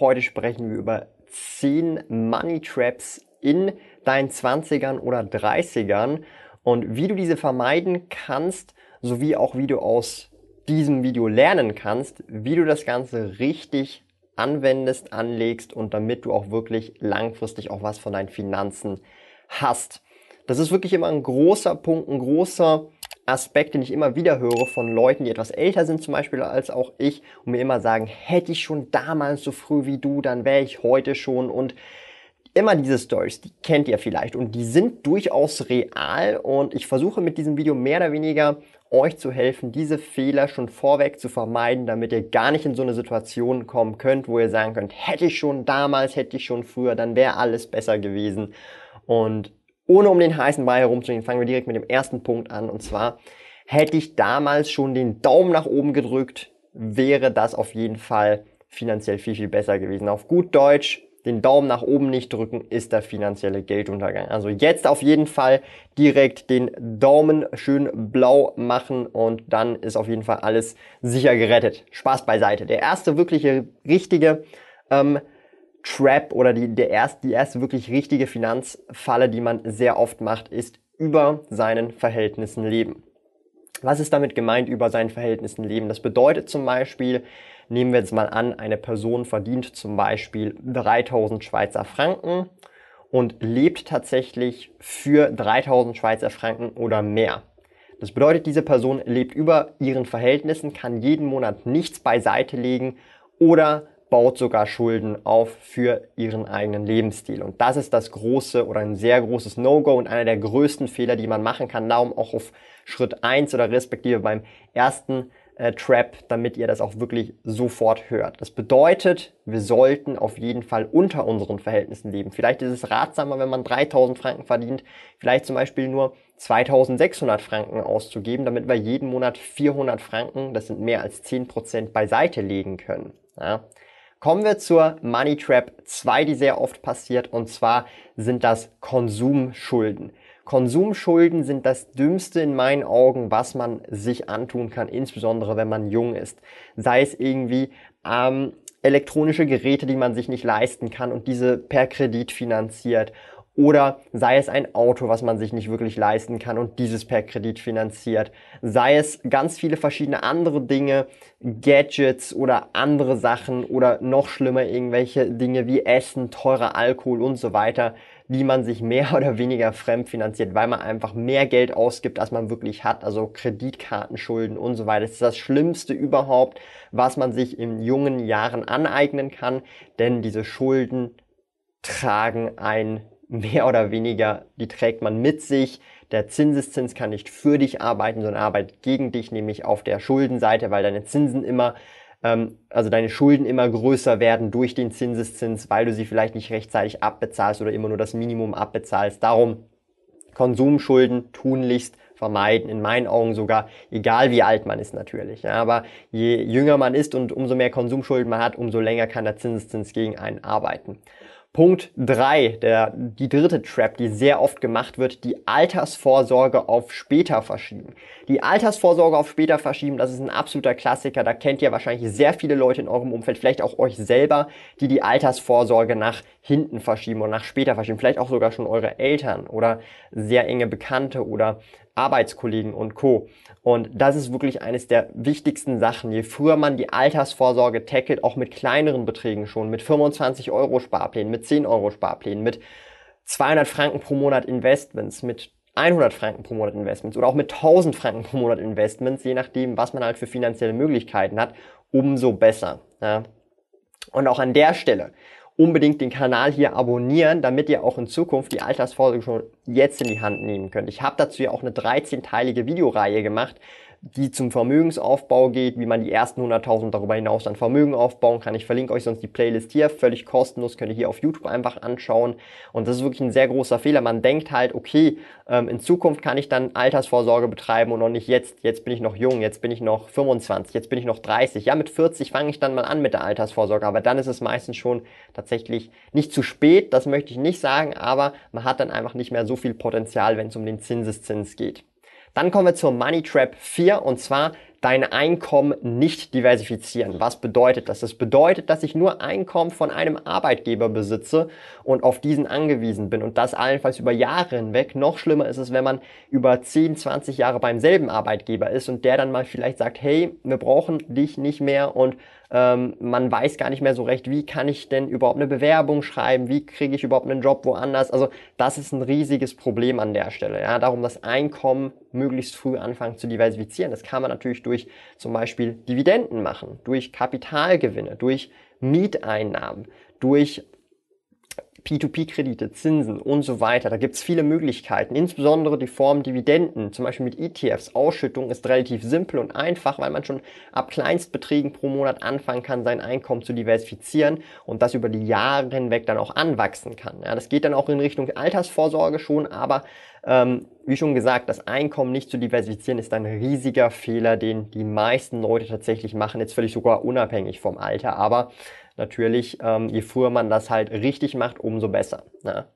Heute sprechen wir über 10 Money Traps in deinen 20ern oder 30ern und wie du diese vermeiden kannst, sowie auch wie du aus diesem Video lernen kannst, wie du das Ganze richtig anwendest, anlegst und damit du auch wirklich langfristig auch was von deinen Finanzen hast. Das ist wirklich immer ein großer Punkt, ein großer Aspekt, den ich immer wieder höre von Leuten, die etwas älter sind zum Beispiel als auch ich und mir immer sagen, hätte ich schon damals so früh wie du, dann wäre ich heute schon. Und immer diese Stories, die kennt ihr vielleicht und die sind durchaus real. Und ich versuche mit diesem Video mehr oder weniger euch zu helfen, diese Fehler schon vorweg zu vermeiden, damit ihr gar nicht in so eine Situation kommen könnt, wo ihr sagen könnt, hätte ich schon damals, hätte ich schon früher, dann wäre alles besser gewesen. Und ohne um den heißen Brei herumzugehen, fangen wir direkt mit dem ersten Punkt an. Und zwar, hätte ich damals schon den Daumen nach oben gedrückt, wäre das auf jeden Fall finanziell viel, viel besser gewesen. Auf gut Deutsch, den Daumen nach oben nicht drücken, ist der finanzielle Gelduntergang. Also jetzt auf jeden Fall direkt den Daumen schön blau machen und dann ist auf jeden Fall alles sicher gerettet. Spaß beiseite. Der erste wirkliche richtige ähm, Trap oder die, der erst, die erste wirklich richtige Finanzfalle, die man sehr oft macht, ist über seinen Verhältnissen leben. Was ist damit gemeint, über seinen Verhältnissen leben? Das bedeutet zum Beispiel, nehmen wir jetzt mal an, eine Person verdient zum Beispiel 3000 Schweizer Franken und lebt tatsächlich für 3000 Schweizer Franken oder mehr. Das bedeutet, diese Person lebt über ihren Verhältnissen, kann jeden Monat nichts beiseite legen oder baut sogar Schulden auf für ihren eigenen Lebensstil. Und das ist das große oder ein sehr großes No-Go und einer der größten Fehler, die man machen kann. Darum auch auf Schritt eins oder respektive beim ersten äh, Trap, damit ihr das auch wirklich sofort hört. Das bedeutet, wir sollten auf jeden Fall unter unseren Verhältnissen leben. Vielleicht ist es ratsamer, wenn man 3000 Franken verdient, vielleicht zum Beispiel nur 2600 Franken auszugeben, damit wir jeden Monat 400 Franken, das sind mehr als 10 Prozent, beiseite legen können. Ja? Kommen wir zur Money Trap 2, die sehr oft passiert, und zwar sind das Konsumschulden. Konsumschulden sind das Dümmste in meinen Augen, was man sich antun kann, insbesondere wenn man jung ist. Sei es irgendwie ähm, elektronische Geräte, die man sich nicht leisten kann und diese per Kredit finanziert oder sei es ein Auto, was man sich nicht wirklich leisten kann und dieses per Kredit finanziert. Sei es ganz viele verschiedene andere Dinge, Gadgets oder andere Sachen oder noch schlimmer irgendwelche Dinge wie Essen, teurer Alkohol und so weiter, die man sich mehr oder weniger fremd finanziert, weil man einfach mehr Geld ausgibt, als man wirklich hat. Also Kreditkartenschulden und so weiter. Das ist das Schlimmste überhaupt, was man sich in jungen Jahren aneignen kann, denn diese Schulden tragen ein mehr oder weniger, die trägt man mit sich. Der Zinseszins kann nicht für dich arbeiten, sondern arbeitet gegen dich, nämlich auf der Schuldenseite, weil deine Zinsen immer, ähm, also deine Schulden immer größer werden durch den Zinseszins, weil du sie vielleicht nicht rechtzeitig abbezahlst oder immer nur das Minimum abbezahlst. Darum Konsumschulden tunlichst vermeiden, in meinen Augen sogar, egal wie alt man ist natürlich. Ja, aber je jünger man ist und umso mehr Konsumschulden man hat, umso länger kann der Zinseszins gegen einen arbeiten. Punkt drei, der, die dritte Trap, die sehr oft gemacht wird, die Altersvorsorge auf später verschieben. Die Altersvorsorge auf später verschieben, das ist ein absoluter Klassiker. Da kennt ihr wahrscheinlich sehr viele Leute in eurem Umfeld, vielleicht auch euch selber, die die Altersvorsorge nach hinten verschieben oder nach später verschieben. Vielleicht auch sogar schon eure Eltern oder sehr enge Bekannte oder Arbeitskollegen und Co. Und das ist wirklich eines der wichtigsten Sachen. Je früher man die Altersvorsorge tackelt, auch mit kleineren Beträgen schon, mit 25 Euro Sparplänen, mit 10 Euro Sparplänen, mit 200 Franken pro Monat Investments, mit 100 Franken pro Monat Investments oder auch mit 1000 Franken pro Monat Investments, je nachdem, was man halt für finanzielle Möglichkeiten hat, umso besser. Ja. Und auch an der Stelle, unbedingt den Kanal hier abonnieren, damit ihr auch in Zukunft die Altersvorsorge schon jetzt in die Hand nehmen könnt. Ich habe dazu ja auch eine 13-teilige Videoreihe gemacht, die zum Vermögensaufbau geht, wie man die ersten 100.000 darüber hinaus dann Vermögen aufbauen kann. Ich verlinke euch sonst die Playlist hier, völlig kostenlos, könnt ihr hier auf YouTube einfach anschauen. Und das ist wirklich ein sehr großer Fehler. Man denkt halt, okay, ähm, in Zukunft kann ich dann Altersvorsorge betreiben und noch nicht jetzt. Jetzt bin ich noch jung, jetzt bin ich noch 25, jetzt bin ich noch 30. Ja, mit 40 fange ich dann mal an mit der Altersvorsorge, aber dann ist es meistens schon tatsächlich nicht zu spät, das möchte ich nicht sagen, aber man hat dann einfach nicht mehr so viel Potenzial, wenn es um den Zinseszins geht. Dann kommen wir zur Money Trap 4 und zwar dein Einkommen nicht diversifizieren. Was bedeutet das? Das bedeutet, dass ich nur Einkommen von einem Arbeitgeber besitze und auf diesen angewiesen bin und das allenfalls über Jahre hinweg. Noch schlimmer ist es, wenn man über 10, 20 Jahre beim selben Arbeitgeber ist und der dann mal vielleicht sagt, hey, wir brauchen dich nicht mehr und ähm, man weiß gar nicht mehr so recht, wie kann ich denn überhaupt eine Bewerbung schreiben, wie kriege ich überhaupt einen Job woanders. Also das ist ein riesiges Problem an der Stelle. Ja, darum das Einkommen möglichst früh anfangen zu diversifizieren. Das kann man natürlich durch zum Beispiel Dividenden machen, durch Kapitalgewinne, durch Mieteinnahmen, durch P2P-Kredite, Zinsen und so weiter. Da gibt's viele Möglichkeiten, insbesondere die Form Dividenden, zum Beispiel mit ETFs. Ausschüttung ist relativ simpel und einfach, weil man schon ab Kleinstbeträgen pro Monat anfangen kann, sein Einkommen zu diversifizieren und das über die Jahre hinweg dann auch anwachsen kann. Ja, das geht dann auch in Richtung Altersvorsorge schon, aber ähm, wie schon gesagt, das Einkommen nicht zu diversifizieren ist ein riesiger Fehler, den die meisten Leute tatsächlich machen, jetzt völlig sogar unabhängig vom Alter. Aber natürlich, ähm, je früher man das halt richtig macht, umso besser. Ne?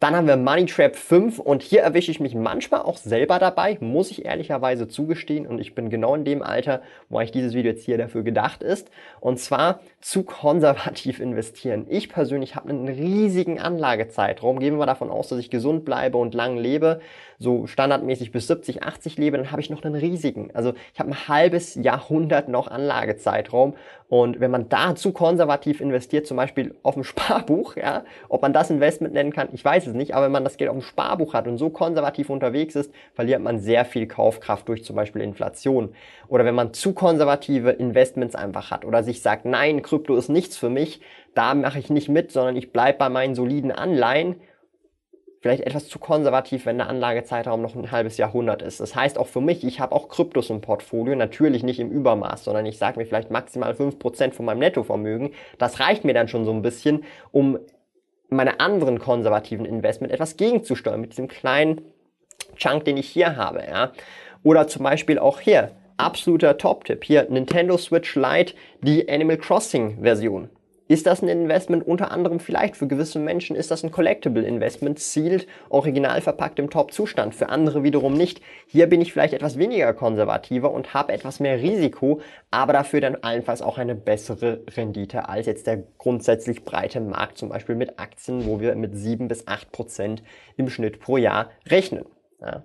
Dann haben wir Money Trap 5 und hier erwische ich mich manchmal auch selber dabei, muss ich ehrlicherweise zugestehen und ich bin genau in dem Alter, wo eigentlich dieses Video jetzt hier dafür gedacht ist und zwar zu konservativ investieren. Ich persönlich habe einen riesigen Anlagezeitraum, gehen wir mal davon aus, dass ich gesund bleibe und lang lebe, so standardmäßig bis 70, 80 lebe, dann habe ich noch einen riesigen. Also ich habe ein halbes Jahrhundert noch Anlagezeitraum und wenn man da zu konservativ investiert, zum Beispiel auf dem Sparbuch, ja, ob man das Investment nennen kann, ich weiß es nicht, aber wenn man das Geld auf dem Sparbuch hat und so konservativ unterwegs ist, verliert man sehr viel Kaufkraft durch zum Beispiel Inflation. Oder wenn man zu konservative Investments einfach hat oder sich sagt, nein, Krypto ist nichts für mich, da mache ich nicht mit, sondern ich bleibe bei meinen soliden Anleihen, vielleicht etwas zu konservativ, wenn der Anlagezeitraum noch ein halbes Jahrhundert ist. Das heißt auch für mich, ich habe auch Kryptos im Portfolio, natürlich nicht im Übermaß, sondern ich sage mir vielleicht maximal 5% von meinem Nettovermögen. Das reicht mir dann schon so ein bisschen, um meine anderen konservativen Investment etwas gegenzusteuern mit diesem kleinen Chunk, den ich hier habe. Ja? Oder zum Beispiel auch hier, absoluter Top-Tipp, hier Nintendo Switch Lite, die Animal Crossing Version. Ist das ein Investment unter anderem vielleicht für gewisse Menschen ist das ein Collectible Investment, zielt original verpackt im Top-Zustand, für andere wiederum nicht. Hier bin ich vielleicht etwas weniger konservativer und habe etwas mehr Risiko, aber dafür dann allenfalls auch eine bessere Rendite als jetzt der grundsätzlich breite Markt, zum Beispiel mit Aktien, wo wir mit sieben bis acht Prozent im Schnitt pro Jahr rechnen. Ja.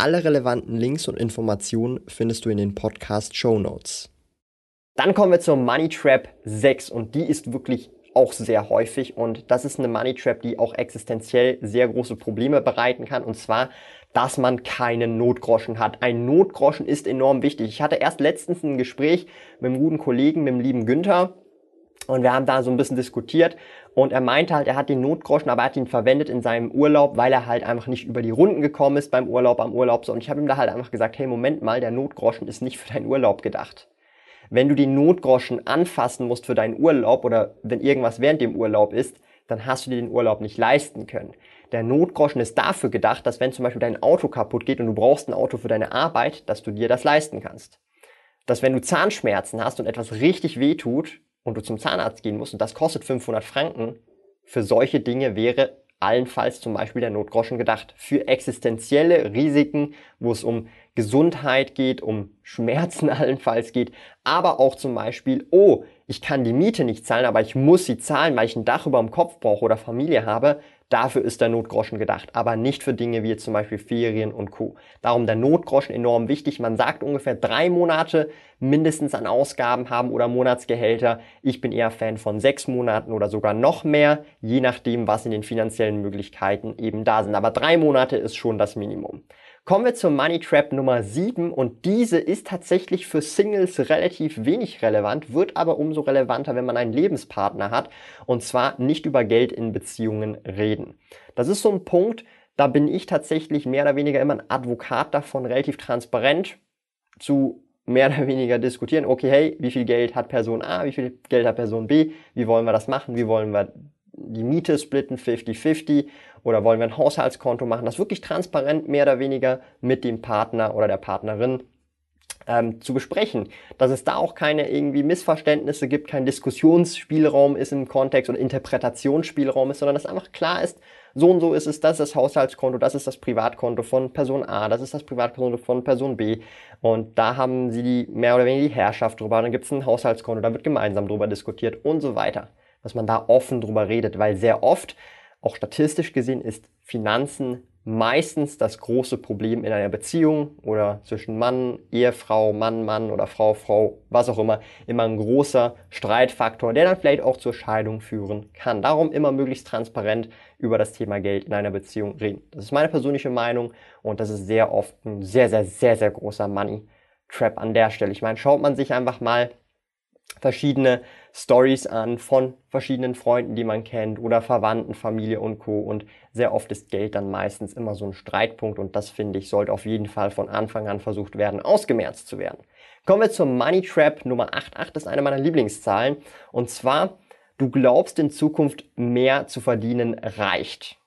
Alle relevanten Links und Informationen findest du in den Podcast Show Notes. Dann kommen wir zur Money Trap 6 und die ist wirklich auch sehr häufig und das ist eine Money Trap, die auch existenziell sehr große Probleme bereiten kann und zwar, dass man keinen Notgroschen hat. Ein Notgroschen ist enorm wichtig. Ich hatte erst letztens ein Gespräch mit einem guten Kollegen, mit dem lieben Günther und wir haben da so ein bisschen diskutiert und er meinte halt, er hat den Notgroschen, aber er hat ihn verwendet in seinem Urlaub, weil er halt einfach nicht über die Runden gekommen ist beim Urlaub, am Urlaub. So. Und ich habe ihm da halt einfach gesagt, hey, Moment mal, der Notgroschen ist nicht für deinen Urlaub gedacht. Wenn du den Notgroschen anfassen musst für deinen Urlaub oder wenn irgendwas während dem Urlaub ist, dann hast du dir den Urlaub nicht leisten können. Der Notgroschen ist dafür gedacht, dass wenn zum Beispiel dein Auto kaputt geht und du brauchst ein Auto für deine Arbeit, dass du dir das leisten kannst. Dass wenn du Zahnschmerzen hast und etwas richtig weh tut, und du zum Zahnarzt gehen musst und das kostet 500 Franken, für solche Dinge wäre allenfalls zum Beispiel der Notgroschen gedacht. Für existenzielle Risiken, wo es um Gesundheit geht, um Schmerzen allenfalls geht, aber auch zum Beispiel, oh, ich kann die Miete nicht zahlen, aber ich muss sie zahlen, weil ich ein Dach über dem Kopf brauche oder Familie habe, Dafür ist der Notgroschen gedacht, aber nicht für Dinge wie zum Beispiel Ferien und Co. Darum der Notgroschen enorm wichtig. Man sagt ungefähr drei Monate mindestens an Ausgaben haben oder Monatsgehälter. Ich bin eher Fan von sechs Monaten oder sogar noch mehr, je nachdem, was in den finanziellen Möglichkeiten eben da sind. Aber drei Monate ist schon das Minimum. Kommen wir zur Money Trap Nummer 7 und diese ist tatsächlich für Singles relativ wenig relevant, wird aber umso relevanter, wenn man einen Lebenspartner hat und zwar nicht über Geld in Beziehungen reden. Das ist so ein Punkt, da bin ich tatsächlich mehr oder weniger immer ein Advokat davon, relativ transparent zu mehr oder weniger diskutieren. Okay, hey, wie viel Geld hat Person A, wie viel Geld hat Person B, wie wollen wir das machen, wie wollen wir die Miete splitten 50-50 oder wollen wir ein Haushaltskonto machen, das wirklich transparent mehr oder weniger mit dem Partner oder der Partnerin ähm, zu besprechen. Dass es da auch keine irgendwie Missverständnisse gibt, kein Diskussionsspielraum ist im Kontext oder Interpretationsspielraum ist, sondern dass einfach klar ist, so und so ist es, das ist das Haushaltskonto, das ist das Privatkonto von Person A, das ist das Privatkonto von Person B. Und da haben sie die mehr oder weniger die Herrschaft drüber. Dann gibt es ein Haushaltskonto, da wird gemeinsam drüber diskutiert und so weiter dass man da offen drüber redet, weil sehr oft, auch statistisch gesehen, ist Finanzen meistens das große Problem in einer Beziehung oder zwischen Mann, Ehefrau, Mann, Mann oder Frau, Frau, was auch immer, immer ein großer Streitfaktor, der dann vielleicht auch zur Scheidung führen kann. Darum immer möglichst transparent über das Thema Geld in einer Beziehung reden. Das ist meine persönliche Meinung und das ist sehr oft ein sehr, sehr, sehr, sehr großer Money Trap an der Stelle. Ich meine, schaut man sich einfach mal verschiedene Stories an von verschiedenen Freunden, die man kennt oder Verwandten, Familie und Co. Und sehr oft ist Geld dann meistens immer so ein Streitpunkt und das finde ich sollte auf jeden Fall von Anfang an versucht werden, ausgemerzt zu werden. Kommen wir zur Money Trap Nummer 88, das ist eine meiner Lieblingszahlen und zwar du glaubst in Zukunft mehr zu verdienen reicht.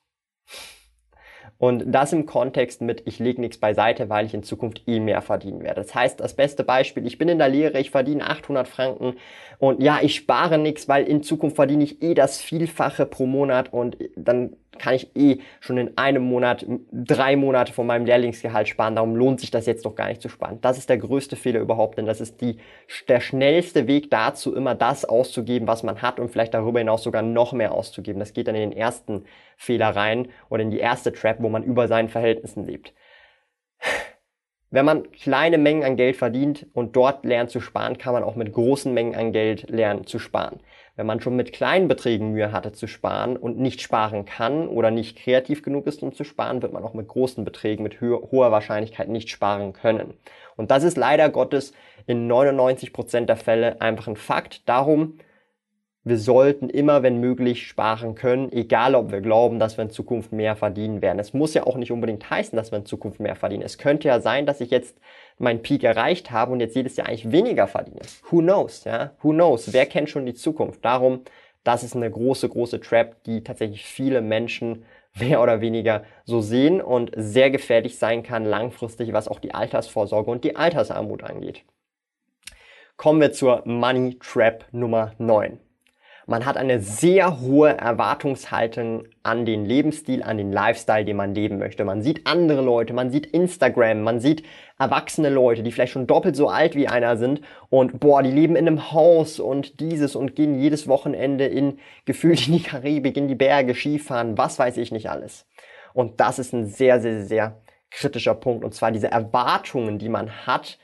Und das im Kontext mit, ich lege nichts beiseite, weil ich in Zukunft eh mehr verdienen werde. Das heißt, das beste Beispiel, ich bin in der Lehre, ich verdiene 800 Franken und ja, ich spare nichts, weil in Zukunft verdiene ich eh das Vielfache pro Monat und dann kann ich eh schon in einem Monat drei Monate von meinem Lehrlingsgehalt sparen. Darum lohnt sich das jetzt doch gar nicht zu sparen. Das ist der größte Fehler überhaupt, denn das ist die, der schnellste Weg dazu, immer das auszugeben, was man hat und vielleicht darüber hinaus sogar noch mehr auszugeben. Das geht dann in den ersten Fehler rein oder in die erste Trap, wo man über seinen Verhältnissen lebt. Wenn man kleine Mengen an Geld verdient und dort lernt zu sparen, kann man auch mit großen Mengen an Geld lernen zu sparen. Wenn man schon mit kleinen Beträgen Mühe hatte zu sparen und nicht sparen kann oder nicht kreativ genug ist, um zu sparen, wird man auch mit großen Beträgen mit hoher Wahrscheinlichkeit nicht sparen können. Und das ist leider Gottes in 99 Prozent der Fälle einfach ein Fakt. Darum wir sollten immer, wenn möglich, sparen können, egal ob wir glauben, dass wir in Zukunft mehr verdienen werden. Es muss ja auch nicht unbedingt heißen, dass wir in Zukunft mehr verdienen. Es könnte ja sein, dass ich jetzt meinen Peak erreicht habe und jetzt jedes Jahr eigentlich weniger verdiene. Who knows, ja? Who knows? Wer kennt schon die Zukunft? Darum, das ist eine große, große Trap, die tatsächlich viele Menschen mehr oder weniger so sehen und sehr gefährlich sein kann langfristig, was auch die Altersvorsorge und die Altersarmut angeht. Kommen wir zur Money Trap Nummer 9. Man hat eine sehr hohe Erwartungshaltung an den Lebensstil, an den Lifestyle, den man leben möchte. Man sieht andere Leute, man sieht Instagram, man sieht erwachsene Leute, die vielleicht schon doppelt so alt wie einer sind und boah, die leben in einem Haus und dieses und gehen jedes Wochenende in gefühlt in die Karibik, in die Berge, Skifahren, was weiß ich nicht alles. Und das ist ein sehr, sehr, sehr kritischer Punkt. Und zwar diese Erwartungen, die man hat,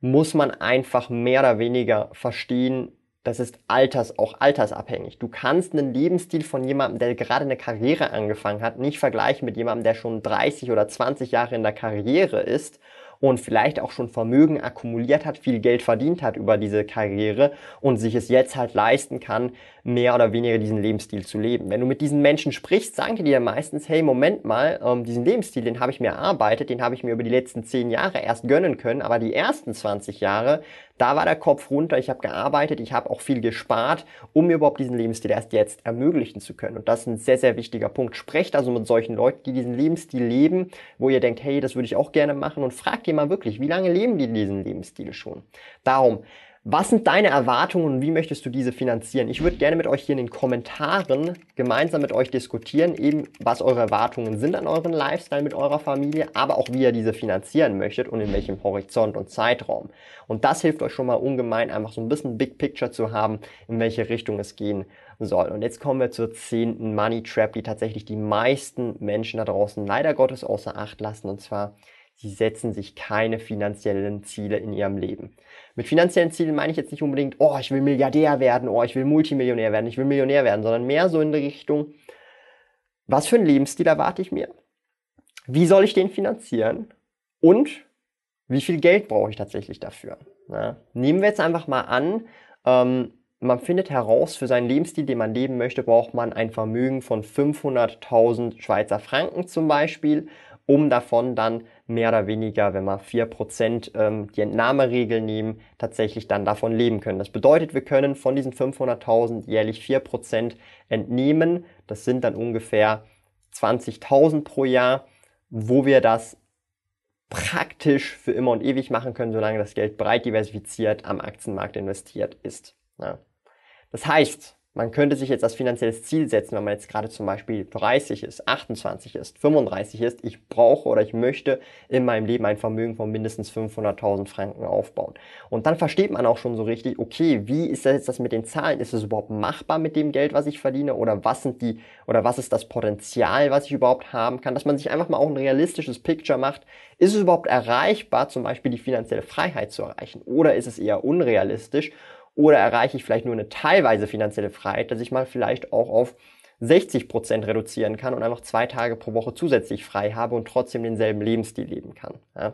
muss man einfach mehr oder weniger verstehen, das ist alters, auch altersabhängig. Du kannst einen Lebensstil von jemandem, der gerade eine Karriere angefangen hat, nicht vergleichen mit jemandem, der schon 30 oder 20 Jahre in der Karriere ist und vielleicht auch schon Vermögen akkumuliert hat, viel Geld verdient hat über diese Karriere und sich es jetzt halt leisten kann, mehr oder weniger diesen Lebensstil zu leben. Wenn du mit diesen Menschen sprichst, sagen die dir meistens, hey, Moment mal, ähm, diesen Lebensstil, den habe ich mir erarbeitet, den habe ich mir über die letzten zehn Jahre erst gönnen können, aber die ersten 20 Jahre, da war der Kopf runter, ich habe gearbeitet, ich habe auch viel gespart, um mir überhaupt diesen Lebensstil erst jetzt ermöglichen zu können. Und das ist ein sehr, sehr wichtiger Punkt. Sprecht also mit solchen Leuten, die diesen Lebensstil leben, wo ihr denkt, hey, das würde ich auch gerne machen und fragt ihr mal wirklich, wie lange leben die diesen Lebensstil schon? Darum, Was sind deine Erwartungen und wie möchtest du diese finanzieren? Ich würde gerne mit euch hier in den Kommentaren gemeinsam mit euch diskutieren, eben was eure Erwartungen sind an euren Lifestyle mit eurer Familie, aber auch wie ihr diese finanzieren möchtet und in welchem Horizont und Zeitraum. Und das hilft euch schon mal ungemein, einfach so ein bisschen Big Picture zu haben, in welche Richtung es gehen soll. Und jetzt kommen wir zur zehnten Money Trap, die tatsächlich die meisten Menschen da draußen leider Gottes außer Acht lassen, und zwar sie setzen sich keine finanziellen Ziele in ihrem Leben. Mit finanziellen Zielen meine ich jetzt nicht unbedingt, oh, ich will Milliardär werden, oh, ich will Multimillionär werden, ich will Millionär werden, sondern mehr so in die Richtung, was für einen Lebensstil erwarte ich mir? Wie soll ich den finanzieren? Und wie viel Geld brauche ich tatsächlich dafür? Ja, nehmen wir jetzt einfach mal an, ähm, man findet heraus, für seinen Lebensstil, den man leben möchte, braucht man ein Vermögen von 500.000 Schweizer Franken zum Beispiel um davon dann mehr oder weniger, wenn wir 4% ähm, die Entnahmeregel nehmen, tatsächlich dann davon leben können. Das bedeutet, wir können von diesen 500.000 jährlich 4% entnehmen. Das sind dann ungefähr 20.000 pro Jahr, wo wir das praktisch für immer und ewig machen können, solange das Geld breit diversifiziert am Aktienmarkt investiert ist. Ja. Das heißt, man könnte sich jetzt als finanzielles Ziel setzen, wenn man jetzt gerade zum Beispiel 30 ist, 28 ist, 35 ist. Ich brauche oder ich möchte in meinem Leben ein Vermögen von mindestens 500.000 Franken aufbauen. Und dann versteht man auch schon so richtig, okay, wie ist das jetzt das mit den Zahlen? Ist es überhaupt machbar mit dem Geld, was ich verdiene? Oder was sind die, oder was ist das Potenzial, was ich überhaupt haben kann? Dass man sich einfach mal auch ein realistisches Picture macht. Ist es überhaupt erreichbar, zum Beispiel die finanzielle Freiheit zu erreichen? Oder ist es eher unrealistisch? Oder erreiche ich vielleicht nur eine teilweise finanzielle Freiheit, dass ich mal vielleicht auch auf 60 Prozent reduzieren kann und einfach zwei Tage pro Woche zusätzlich frei habe und trotzdem denselben Lebensstil leben kann. Ja.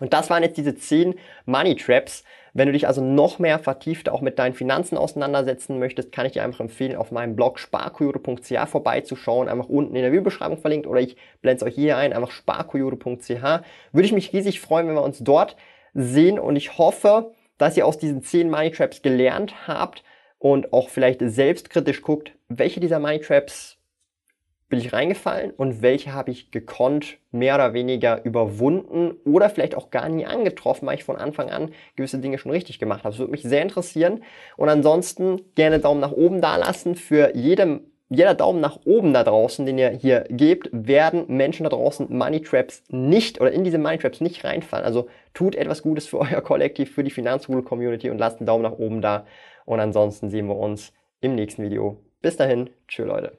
Und das waren jetzt diese 10 Money Traps. Wenn du dich also noch mehr vertieft auch mit deinen Finanzen auseinandersetzen möchtest, kann ich dir einfach empfehlen, auf meinem Blog sparkoyote.ch vorbeizuschauen. Einfach unten in der Videobeschreibung verlinkt oder ich blende es euch hier ein, einfach sparkoyote.ch. Würde ich mich riesig freuen, wenn wir uns dort sehen und ich hoffe, dass ihr aus diesen 10 Money Traps gelernt habt und auch vielleicht selbstkritisch guckt, welche dieser Money Traps bin ich reingefallen und welche habe ich gekonnt mehr oder weniger überwunden oder vielleicht auch gar nie angetroffen, weil ich von Anfang an gewisse Dinge schon richtig gemacht habe. Das würde mich sehr interessieren und ansonsten gerne Daumen nach oben da lassen für jedem jeder Daumen nach oben da draußen, den ihr hier gebt, werden Menschen da draußen Money Traps nicht oder in diese Money Traps nicht reinfallen. Also tut etwas Gutes für euer Kollektiv, für die Finanzrule Community und lasst einen Daumen nach oben da. Und ansonsten sehen wir uns im nächsten Video. Bis dahin, tschö Leute.